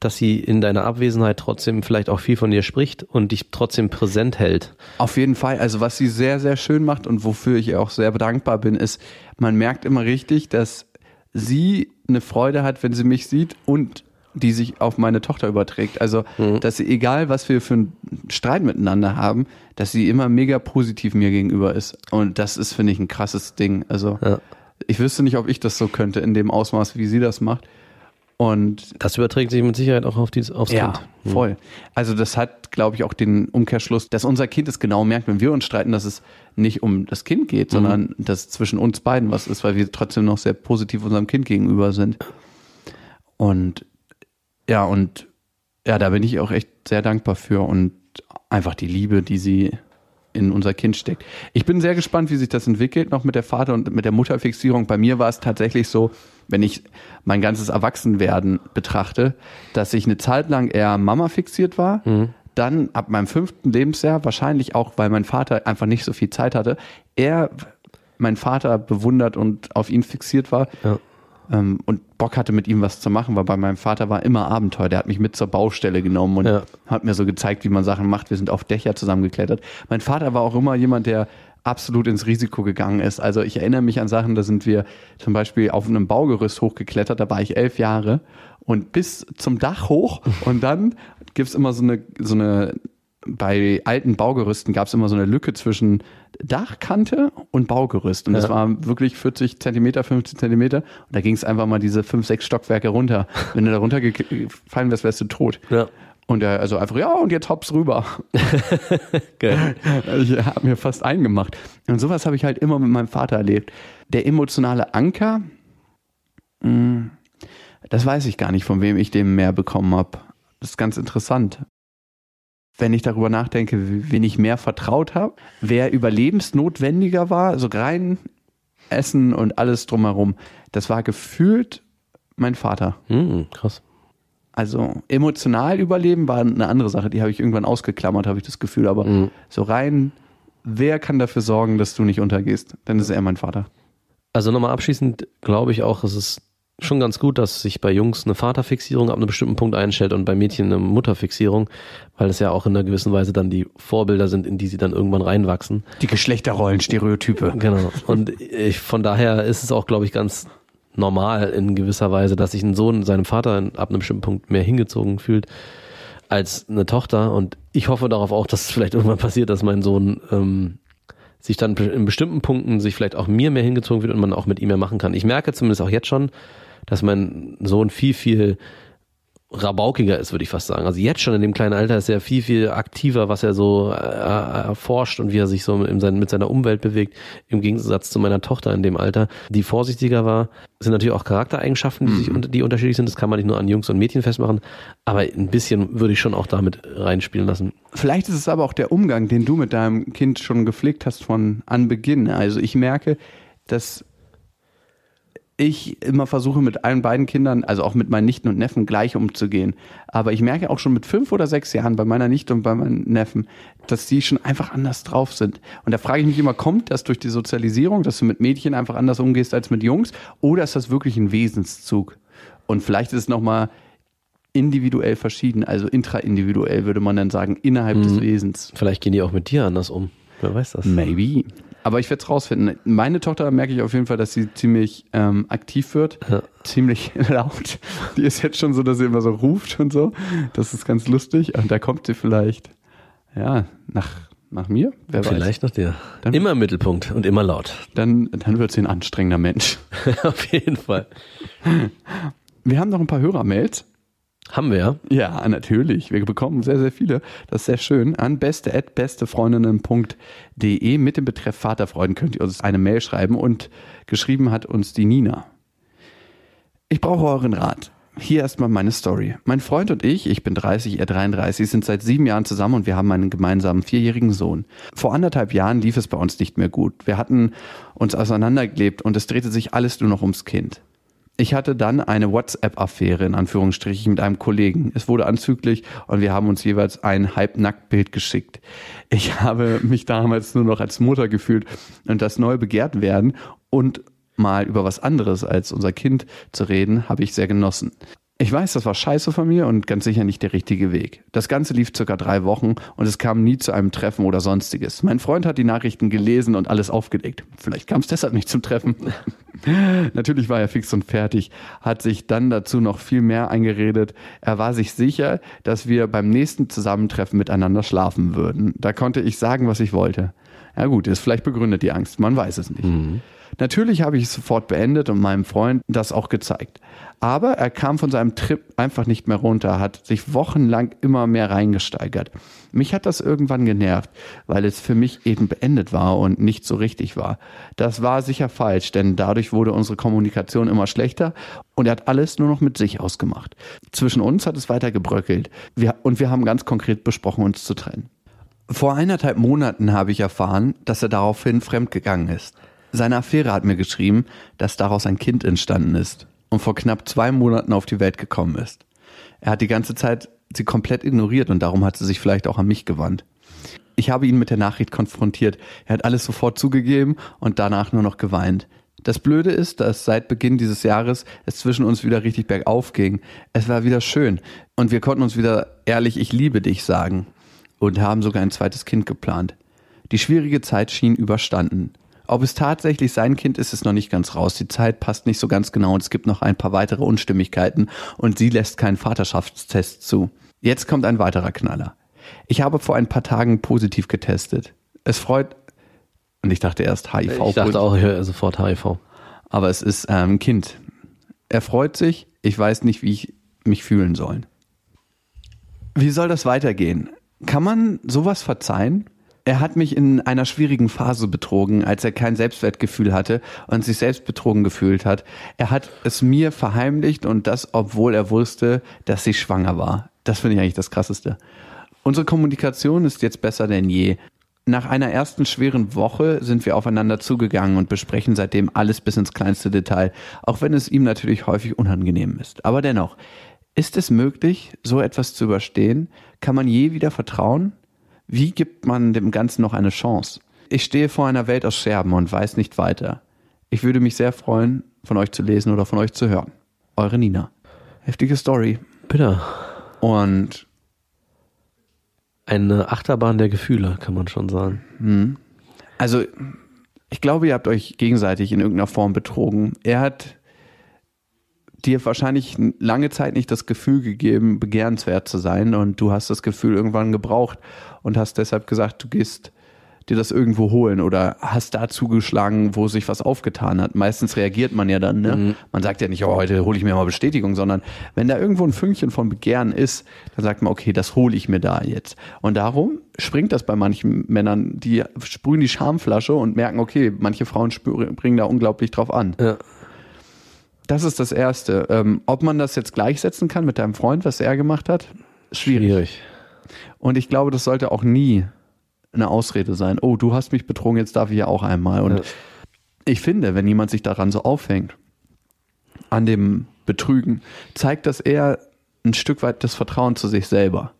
dass sie in deiner Abwesenheit trotzdem vielleicht auch viel von dir spricht und dich trotzdem präsent hält. Auf jeden Fall. Also was sie sehr, sehr schön macht und wofür ich ihr auch sehr dankbar bin, ist, man merkt immer richtig, dass sie eine Freude hat, wenn sie mich sieht und die sich auf meine Tochter überträgt. Also, dass sie, egal was wir für einen Streit miteinander haben, dass sie immer mega positiv mir gegenüber ist. Und das ist, finde ich, ein krasses Ding. Also, Ja. ich wüsste nicht, ob ich das so könnte in dem Ausmaß, wie sie das macht. Und Das überträgt sich mit Sicherheit auch auf dies, aufs ja, Kind. Hm. voll. Also das hat, glaube ich, auch den Umkehrschluss, dass unser Kind es genau merkt, wenn wir uns streiten, dass es nicht um das Kind geht, sondern dass zwischen uns beiden was ist, weil wir trotzdem noch sehr positiv unserem Kind gegenüber sind. Und ja, und ja, da bin ich auch echt sehr dankbar für und einfach die Liebe, die sie in unser Kind steckt. Ich bin sehr gespannt, wie sich das entwickelt, noch mit der Vater- und mit der Mutterfixierung. Bei mir war es tatsächlich so, wenn ich mein ganzes Erwachsenwerden betrachte, dass ich eine Zeit lang eher Mama fixiert war, dann ab meinem fünften Lebensjahr, wahrscheinlich auch, weil mein Vater einfach nicht so viel Zeit hatte, er mein Vater bewundert und auf ihn fixiert war Ja. Ähm, und Bock hatte, mit ihm was zu machen, weil bei meinem Vater war immer Abenteuer. Der hat mich mit zur Baustelle genommen und Ja. hat mir so gezeigt, wie man Sachen macht. Wir sind auf Dächer zusammengeklettert. Mein Vater war auch immer jemand, der absolut ins Risiko gegangen ist. Also ich erinnere mich an Sachen, da sind wir zum Beispiel auf einem Baugerüst hochgeklettert, da war ich elf Jahre und bis zum Dach hoch und dann gibt's immer so eine, so eine bei alten Baugerüsten gab's immer so eine Lücke zwischen Dachkante und Baugerüst. Und das Ja. war wirklich 40 Zentimeter, 50 Zentimeter. Und da ging's einfach mal diese fünf, sechs Stockwerke runter. Wenn du da runtergefallen wärst, wärst du tot. Ja. Und er also einfach, ja, und jetzt hops rüber. Geil. Ich habe mir fast eingemacht. Und sowas habe ich halt immer mit meinem Vater erlebt. Der emotionale Anker, mh, das weiß ich gar nicht, von wem ich den mehr bekommen habe. Das ist ganz interessant. Wenn ich darüber nachdenke, wen ich mehr vertraut habe, wer überlebensnotwendiger war, so rein Essen und alles drumherum, das war gefühlt mein Vater. Hm, krass. Also emotional überleben war eine andere Sache, die habe ich irgendwann ausgeklammert, habe ich das Gefühl. Aber so rein, wer kann dafür sorgen, dass du nicht untergehst? Dann ist er mein Vater. Also nochmal abschließend glaube ich auch, es ist schon ganz gut, dass sich bei Jungs eine Vaterfixierung ab einem bestimmten Punkt einstellt und bei Mädchen eine Mutterfixierung, weil es ja auch in einer gewissen Weise dann die Vorbilder sind, in die sie dann irgendwann reinwachsen. Die Geschlechterrollen, Stereotype. Genau. Und ich, von daher ist es auch, glaube ich, ganz normal in gewisser Weise, dass sich ein Sohn seinem Vater ab einem bestimmten Punkt mehr hingezogen fühlt als eine Tochter. Und ich hoffe darauf auch, dass es vielleicht irgendwann passiert, dass mein Sohn ähm, sich dann in bestimmten Punkten sich vielleicht auch mir mehr hingezogen wird und man auch mit ihm mehr machen kann. Ich merke zumindest auch jetzt schon, dass mein Sohn viel, viel rabaukiger ist, würde ich fast sagen. Also jetzt schon in dem kleinen Alter ist er viel, viel aktiver, was er so äh, erforscht und wie er sich so mit seiner Umwelt bewegt, im Gegensatz zu meiner Tochter in dem Alter, die vorsichtiger war. Das sind natürlich auch Charaktereigenschaften, die, sich, unter- die unterschiedlich sind. Das kann man nicht nur an Jungs und Mädchen festmachen, aber ein bisschen würde ich schon auch damit reinspielen lassen. Vielleicht ist es aber auch der Umgang, den du mit deinem Kind schon gepflegt hast von Anbeginn. Also ich merke, dass ich immer versuche mit allen beiden Kindern, also auch mit meinen Nichten und Neffen gleich umzugehen. Aber ich merke auch schon mit fünf oder sechs Jahren bei meiner Nichte und bei meinen Neffen, dass die schon einfach anders drauf sind. Und da frage ich mich immer, kommt das durch die Sozialisierung, dass du mit Mädchen einfach anders umgehst als mit Jungs? Oder ist das wirklich ein Wesenszug? Und vielleicht ist es nochmal individuell verschieden, also intraindividuell würde man dann sagen, innerhalb des Wesens. Vielleicht gehen die auch mit dir anders um. Wer weiß das? Maybe. Aber ich werde es rausfinden. Meine Tochter merke ich auf jeden Fall, dass sie ziemlich ähm, aktiv wird, Ja. ziemlich laut. Die ist jetzt schon so, dass sie immer so ruft und so. Das ist ganz lustig. Und da kommt sie vielleicht, ja, nach, nach mir. Wer weiß. Vielleicht noch dir. Dann- immer im Mittelpunkt und immer laut. Dann, dann wird sie ein anstrengender Mensch. Auf jeden Fall. Wir haben noch ein paar Hörermails. Haben wir ja. Ja, natürlich. Wir bekommen sehr, sehr viele. Das ist sehr schön. An beste.bestefreundinnen.de mit dem Betreff Vaterfreuden könnt ihr uns eine Mail schreiben und geschrieben hat uns die Nina. Ich brauche euren Rat. Hier erstmal meine Story. Mein Freund und ich, ich bin 30, er 33, sind seit sieben Jahren zusammen und wir haben einen gemeinsamen vierjährigen Sohn. Vor anderthalb Jahren lief es bei uns nicht mehr gut. Wir hatten uns auseinandergelebt und es drehte sich alles nur noch ums Kind. Ich hatte dann eine WhatsApp-Affäre in Anführungsstrichen mit einem Kollegen. Es wurde anzüglich und wir haben uns jeweils ein Halbnacktbild geschickt. Ich habe mich damals nur noch als Mutter gefühlt und das neu begehrt werden und mal über was anderes als unser Kind zu reden, habe ich sehr genossen. Ich weiß, das war scheiße von mir und ganz sicher nicht der richtige Weg. Das Ganze lief circa drei Wochen und es kam nie zu einem Treffen oder sonstiges. Mein Freund hat die Nachrichten gelesen und alles aufgedeckt. Vielleicht kam es deshalb nicht zum Treffen. Natürlich war er fix und fertig, hat sich dann dazu noch viel mehr eingeredet. Er war sich sicher, dass wir beim nächsten Zusammentreffen miteinander schlafen würden. Da konnte ich sagen, was ich wollte. Ja gut, ist vielleicht begründet die Angst, man weiß es nicht. Natürlich habe ich es sofort beendet und meinem Freund das auch gezeigt. Aber er kam von seinem Trip einfach nicht mehr runter, hat sich wochenlang immer mehr reingesteigert. Mich hat das irgendwann genervt, weil es für mich eben beendet war und nicht so richtig war. Das war sicher falsch, denn dadurch wurde unsere Kommunikation immer schlechter und er hat alles nur noch mit sich ausgemacht. Zwischen uns hat es weiter gebröckelt wir, und wir haben ganz konkret besprochen, uns zu trennen. Vor eineinhalb Monaten habe ich erfahren, dass er daraufhin fremdgegangen ist. Seine Affäre hat mir geschrieben, dass daraus ein Kind entstanden ist. und vor knapp zwei Monaten auf die Welt gekommen ist. Er hat die ganze Zeit sie komplett ignoriert und darum hat sie sich vielleicht auch an mich gewandt. Ich habe ihn mit der Nachricht konfrontiert. Er hat alles sofort zugegeben und danach nur noch geweint. Das Blöde ist, dass seit Beginn dieses Jahres es zwischen uns wieder richtig bergauf ging. Es war wieder schön und wir konnten uns wieder ehrlich ich liebe dich sagen und haben sogar ein zweites Kind geplant. Die schwierige Zeit schien überstanden. Ob es tatsächlich sein Kind ist, ist noch nicht ganz raus. Die Zeit passt nicht so ganz genau und es gibt noch ein paar weitere Unstimmigkeiten und sie lässt keinen Vaterschaftstest zu. Jetzt kommt ein weiterer Knaller. Ich habe vor ein paar Tagen positiv getestet. Es freut, und ich dachte erst HIV. Ich dachte auch ich höre sofort HIV. Aber es ist ein ähm, Kind. Er freut sich. Ich weiß nicht, wie ich mich fühlen soll. Wie soll das weitergehen? Kann man sowas verzeihen? Er hat mich in einer schwierigen Phase betrogen, als er kein Selbstwertgefühl hatte und sich selbst betrogen gefühlt hat. Er hat es mir verheimlicht und das, obwohl er wusste, dass sie schwanger war. Das finde ich eigentlich das Krasseste. Unsere Kommunikation ist jetzt besser denn je. Nach einer ersten schweren Woche sind wir aufeinander zugegangen und besprechen seitdem alles bis ins kleinste Detail, auch wenn es ihm natürlich häufig unangenehm ist. Aber dennoch, ist es möglich, so etwas zu überstehen? Kann man je wieder vertrauen? Wie gibt man dem Ganzen noch eine Chance? Ich stehe vor einer Welt aus Scherben und weiß nicht weiter. Ich würde mich sehr freuen, von euch zu lesen oder von euch zu hören. Eure Nina. Heftige Story. Bitte. Und eine Achterbahn der Gefühle, kann man schon sagen. Hm. Also, ich glaube, ihr habt euch gegenseitig in irgendeiner Form betrogen. Er hat dir wahrscheinlich lange Zeit nicht das Gefühl gegeben, begehrenswert zu sein und du hast das Gefühl irgendwann gebraucht und hast deshalb gesagt, du gehst dir das irgendwo holen oder hast da zugeschlagen, wo sich was aufgetan hat. Meistens reagiert man ja dann, ne? Mhm. Man sagt ja nicht, oh, heute hole ich mir mal Bestätigung, sondern wenn da irgendwo ein Fünkchen von Begehren ist, dann sagt man, okay, das hole ich mir da jetzt. Und darum springt das bei manchen Männern, die sprühen die Schamflasche und merken, okay, manche Frauen springen da unglaublich drauf an. Ja. Das ist das Erste. Ähm, ob man das jetzt gleichsetzen kann mit deinem Freund, was er gemacht hat, schwierig. schwierig. Und ich glaube, das sollte auch nie eine Ausrede sein. Oh, du hast mich betrogen, jetzt darf ich ja auch einmal. Und ja. ich finde, wenn jemand sich daran so aufhängt, an dem Betrügen, zeigt das eher ein Stück weit das Vertrauen zu sich selber.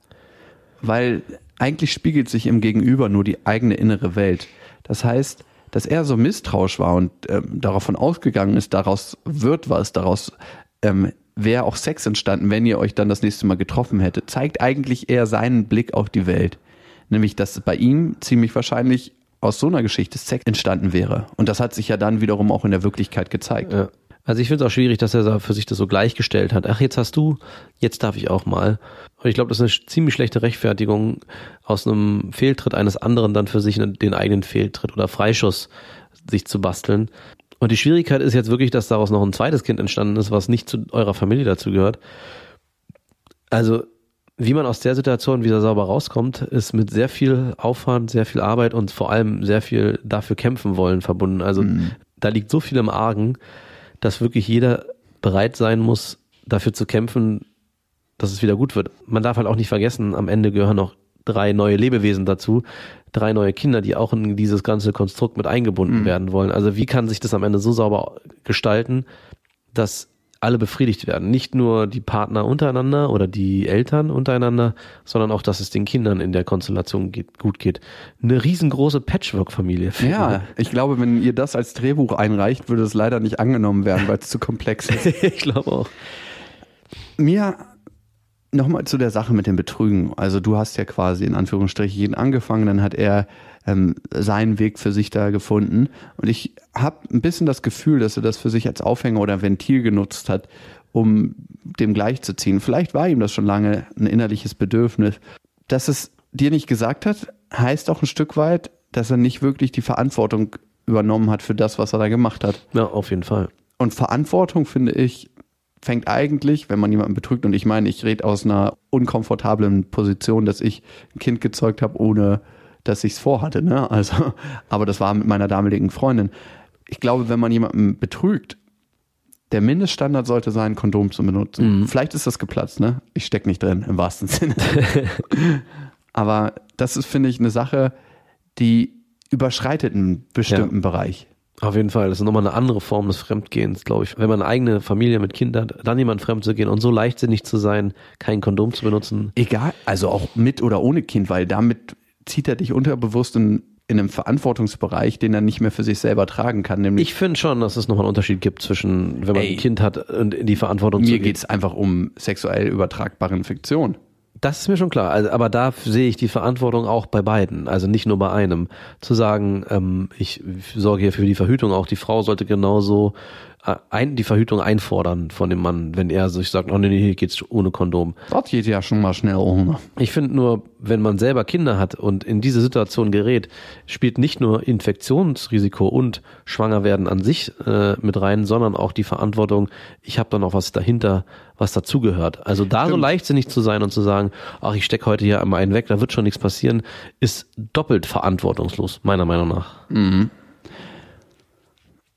Weil eigentlich spiegelt sich im Gegenüber nur die eigene innere Welt. Das heißt, dass er so misstrauisch war und ähm, davon ausgegangen ist, daraus wird was, daraus ähm, wäre auch Sex entstanden, wenn ihr euch dann das nächste Mal getroffen hättet, zeigt eigentlich eher seinen Blick auf die Welt. Nämlich, dass bei ihm ziemlich wahrscheinlich aus so einer Geschichte Sex entstanden wäre. Und das hat sich ja dann wiederum auch in der Wirklichkeit gezeigt. Ja. Also ich finde es auch schwierig, dass er für sich das so gleichgestellt hat. Ach, jetzt hast du, jetzt darf ich auch mal. Und ich glaube, das ist eine ziemlich schlechte Rechtfertigung, aus einem Fehltritt eines anderen dann für sich den eigenen Fehltritt oder Freischuss sich zu basteln. Und die Schwierigkeit ist jetzt wirklich, dass daraus noch ein zweites Kind entstanden ist, was nicht zu eurer Familie dazu gehört. Also wie man aus der Situation wieder sauber rauskommt, ist mit sehr viel Aufwand, sehr viel Arbeit und vor allem sehr viel dafür kämpfen wollen verbunden. Also mhm. da liegt so viel im Argen, dass wirklich jeder bereit sein muss, dafür zu kämpfen, dass es wieder gut wird. Man darf halt auch nicht vergessen, am Ende gehören noch drei neue Lebewesen dazu, drei neue Kinder, die auch in dieses ganze Konstrukt mit eingebunden mhm. werden wollen. Also wie kann sich das am Ende so sauber gestalten, dass alle befriedigt werden. Nicht nur die Partner untereinander oder die Eltern untereinander, sondern auch, dass es den Kindern in der Konstellation geht, gut geht. Eine riesengroße Patchwork-Familie. Ja, ich glaube, wenn ihr das als Drehbuch einreicht, würde es leider nicht angenommen werden, weil es zu komplex ist. ich glaube auch. Mir nochmal zu der Sache mit dem Betrügen. Also du hast ja quasi in Anführungsstrichen jeden angefangen, dann hat er ähm, seinen Weg für sich da gefunden. Und ich habe ein bisschen das Gefühl, dass er das für sich als Aufhänger oder Ventil genutzt hat, um dem gleichzuziehen. Vielleicht war ihm das schon lange ein innerliches Bedürfnis. Dass es dir nicht gesagt hat, heißt auch ein Stück weit, dass er nicht wirklich die Verantwortung übernommen hat für das, was er da gemacht hat. Ja, auf jeden Fall. Und Verantwortung, finde ich, fängt eigentlich, wenn man jemanden betrügt, und ich meine, ich rede aus einer unkomfortablen Position, dass ich ein Kind gezeugt habe, ohne dass ich es vorhatte. Ne? Also, aber das war mit meiner damaligen Freundin. Ich glaube, wenn man jemanden betrügt, der Mindeststandard sollte sein, Kondom zu benutzen. Mhm. Vielleicht ist das geplatzt, ne? Ich stecke nicht drin, im wahrsten Sinne. aber das ist, finde ich, eine Sache, die überschreitet einen bestimmten ja. Bereich. Auf jeden Fall, das ist nochmal eine andere Form des Fremdgehens, glaube ich. Wenn man eine eigene Familie mit Kindern hat, dann jemand fremd zu gehen und so leichtsinnig zu sein, kein Kondom zu benutzen. Egal, also auch mit oder ohne Kind, weil damit zieht er dich unterbewusst in, in einem Verantwortungsbereich, den er nicht mehr für sich selber tragen kann. Nämlich Ich finde schon, dass es nochmal einen Unterschied gibt zwischen, wenn man Ey. ein Kind hat und in die Verantwortung zu mir geht es einfach um sexuell übertragbare Infektion. Das ist mir schon klar. Also, aber da sehe ich die Verantwortung auch bei beiden, also nicht nur bei einem. Zu sagen, ähm, ich sorge hier für die Verhütung, auch die Frau sollte genauso ein, die Verhütung einfordern von dem Mann, wenn er sich sagt, oh nee, nee, hier geht's ohne Kondom. Das geht ja schon mal schnell ohne. Ich finde nur, wenn man selber Kinder hat und in diese Situation gerät, spielt nicht nur Infektionsrisiko und Schwangerwerden an sich äh, mit rein, sondern auch die Verantwortung, ich habe da noch was dahinter, was dazugehört. Also da so Stimmt. leichtsinnig zu sein und zu sagen, ach, ich stecke heute hier einmal einen weg, da wird schon nichts passieren, ist doppelt verantwortungslos, meiner Meinung nach.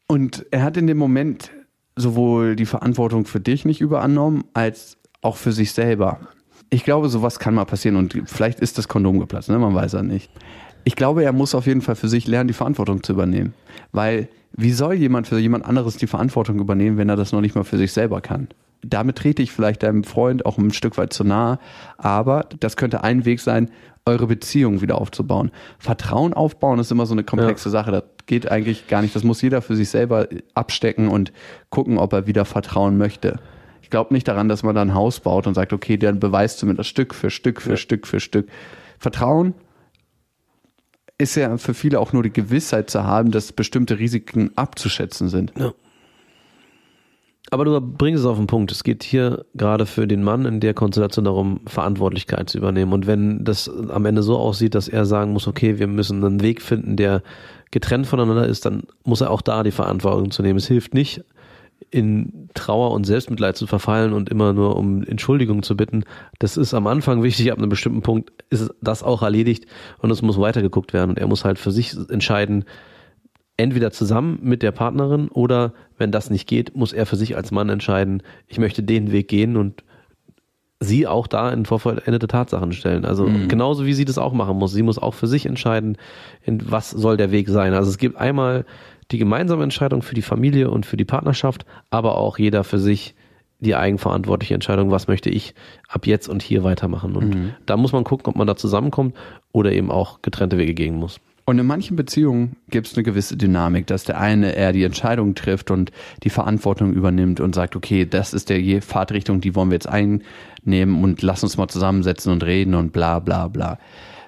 Und er hat in dem Moment sowohl die Verantwortung für dich nicht übernommen, als auch für sich selber. Ich glaube, sowas kann mal passieren und vielleicht ist das Kondom geplatzt, ne? man weiß ja nicht. Ich glaube, er muss auf jeden Fall für sich lernen, die Verantwortung zu übernehmen. Weil wie soll jemand für jemand anderes die Verantwortung übernehmen, wenn er das noch nicht mal für sich selber kann? Damit trete ich vielleicht deinem Freund auch ein Stück weit zu nahe, aber das könnte ein Weg sein, eure Beziehung wieder aufzubauen. Vertrauen aufbauen ist immer so eine komplexe Sache. Geht eigentlich gar nicht. Das muss jeder für sich selber abstecken und gucken, ob er wieder vertrauen möchte. Ich glaube nicht daran, dass man da ein Haus baut und sagt, okay, dann beweist du mir das Stück für Stück für Stück für Stück. Vertrauen ist ja für viele auch nur die Gewissheit zu haben, dass bestimmte Risiken abzuschätzen sind. Aber du bringst es auf den Punkt. Es geht hier gerade für den Mann in der Konstellation darum, Verantwortlichkeit zu übernehmen. Und wenn das am Ende so aussieht, dass er sagen muss, okay, wir müssen einen Weg finden, der getrennt voneinander ist, dann muss er auch da die Verantwortung zu nehmen. Es hilft nicht, in Trauer und Selbstmitleid zu verfallen und immer nur um Entschuldigung zu bitten. Das ist am Anfang wichtig, ab einem bestimmten Punkt ist das auch erledigt und es muss weitergeguckt werden. Und er muss halt für sich entscheiden, entweder zusammen mit der Partnerin oder wenn das nicht geht, muss er für sich als Mann entscheiden, ich möchte den Weg gehen und sie auch da in vorvollendete Tatsachen stellen. Also genauso wie sie das auch machen muss. Sie muss auch für sich entscheiden, in was soll der Weg sein. Also es gibt einmal die gemeinsame Entscheidung für die Familie und für die Partnerschaft, aber auch jeder für sich die eigenverantwortliche Entscheidung, was möchte ich ab jetzt und hier weitermachen. Und da muss man gucken, ob man da zusammenkommt oder eben auch getrennte Wege gehen muss. Und in manchen Beziehungen gibt es eine gewisse Dynamik, dass der eine eher die Entscheidung trifft und die Verantwortung übernimmt und sagt, okay, das ist der Fahrtrichtung, die wollen wir jetzt einnehmen und lass uns mal zusammensetzen und reden und bla bla bla.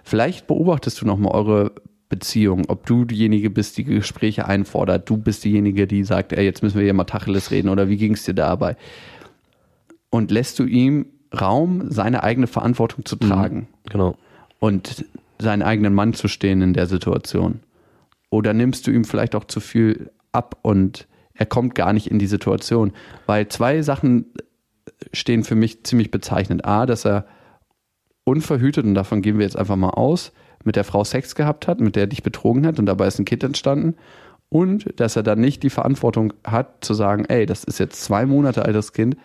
Vielleicht beobachtest du nochmal eure Beziehung, ob du diejenige bist, die Gespräche einfordert, du bist diejenige, die sagt, ey, jetzt müssen wir hier mal Tacheles reden oder wie ging es dir dabei? Und lässt du ihm Raum, seine eigene Verantwortung zu tragen? Genau. und seinen eigenen Mann zu stehen in der Situation? Oder nimmst du ihm vielleicht auch zu viel ab und er kommt gar nicht in die Situation? Weil zwei Sachen stehen für mich ziemlich bezeichnend. A, dass er unverhütet, und davon gehen wir jetzt einfach mal aus, mit der Frau Sex gehabt hat, mit der er dich betrogen hat und dabei ist ein Kind entstanden. Und dass er dann nicht die Verantwortung hat zu sagen, ey, das ist jetzt zwei Monate altes Kind,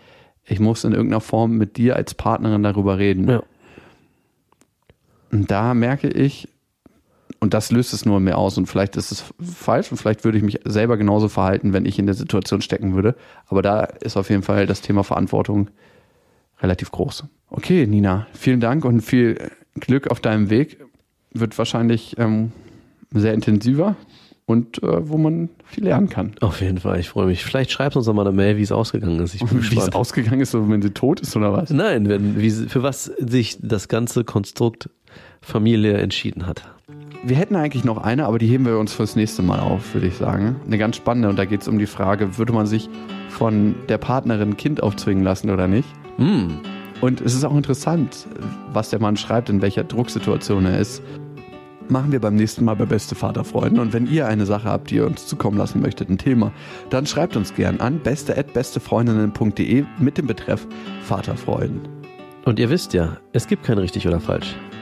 ich muss in irgendeiner Form mit dir als Partnerin darüber reden. Ja. Und da merke ich, und das löst es nur mir aus und vielleicht ist es falsch und vielleicht würde ich mich selber genauso verhalten, wenn ich in der Situation stecken würde. Aber da ist auf jeden Fall das Thema Verantwortung relativ groß. Okay, Nina, vielen Dank und viel Glück auf deinem Weg. Wird wahrscheinlich ähm, sehr intensiver und äh, wo man viel lernen kann. Auf jeden Fall, ich freue mich. Vielleicht schreibst du uns noch mal eine Mail, wie es ausgegangen ist. Wie es ausgegangen ist, wenn sie tot ist oder was? Nein, wenn, wie, für was sich das ganze Konstrukt Familie entschieden hat. Wir hätten eigentlich noch eine, aber die heben wir uns fürs nächste Mal auf, würde ich sagen. Eine ganz spannende und da geht es um die Frage, würde man sich von der Partnerin ein Kind aufzwingen lassen oder nicht? Hm. Und es ist auch interessant, was der Mann schreibt, in welcher Drucksituation er ist. Machen wir beim nächsten Mal bei Beste Vaterfreunden. Und wenn ihr eine Sache habt, die ihr uns zukommen lassen möchtet, ein Thema, dann schreibt uns gern an beste.bestefreundinnen.de mit dem Betreff Vaterfreuden. Und ihr wisst ja, es gibt kein richtig oder falsch.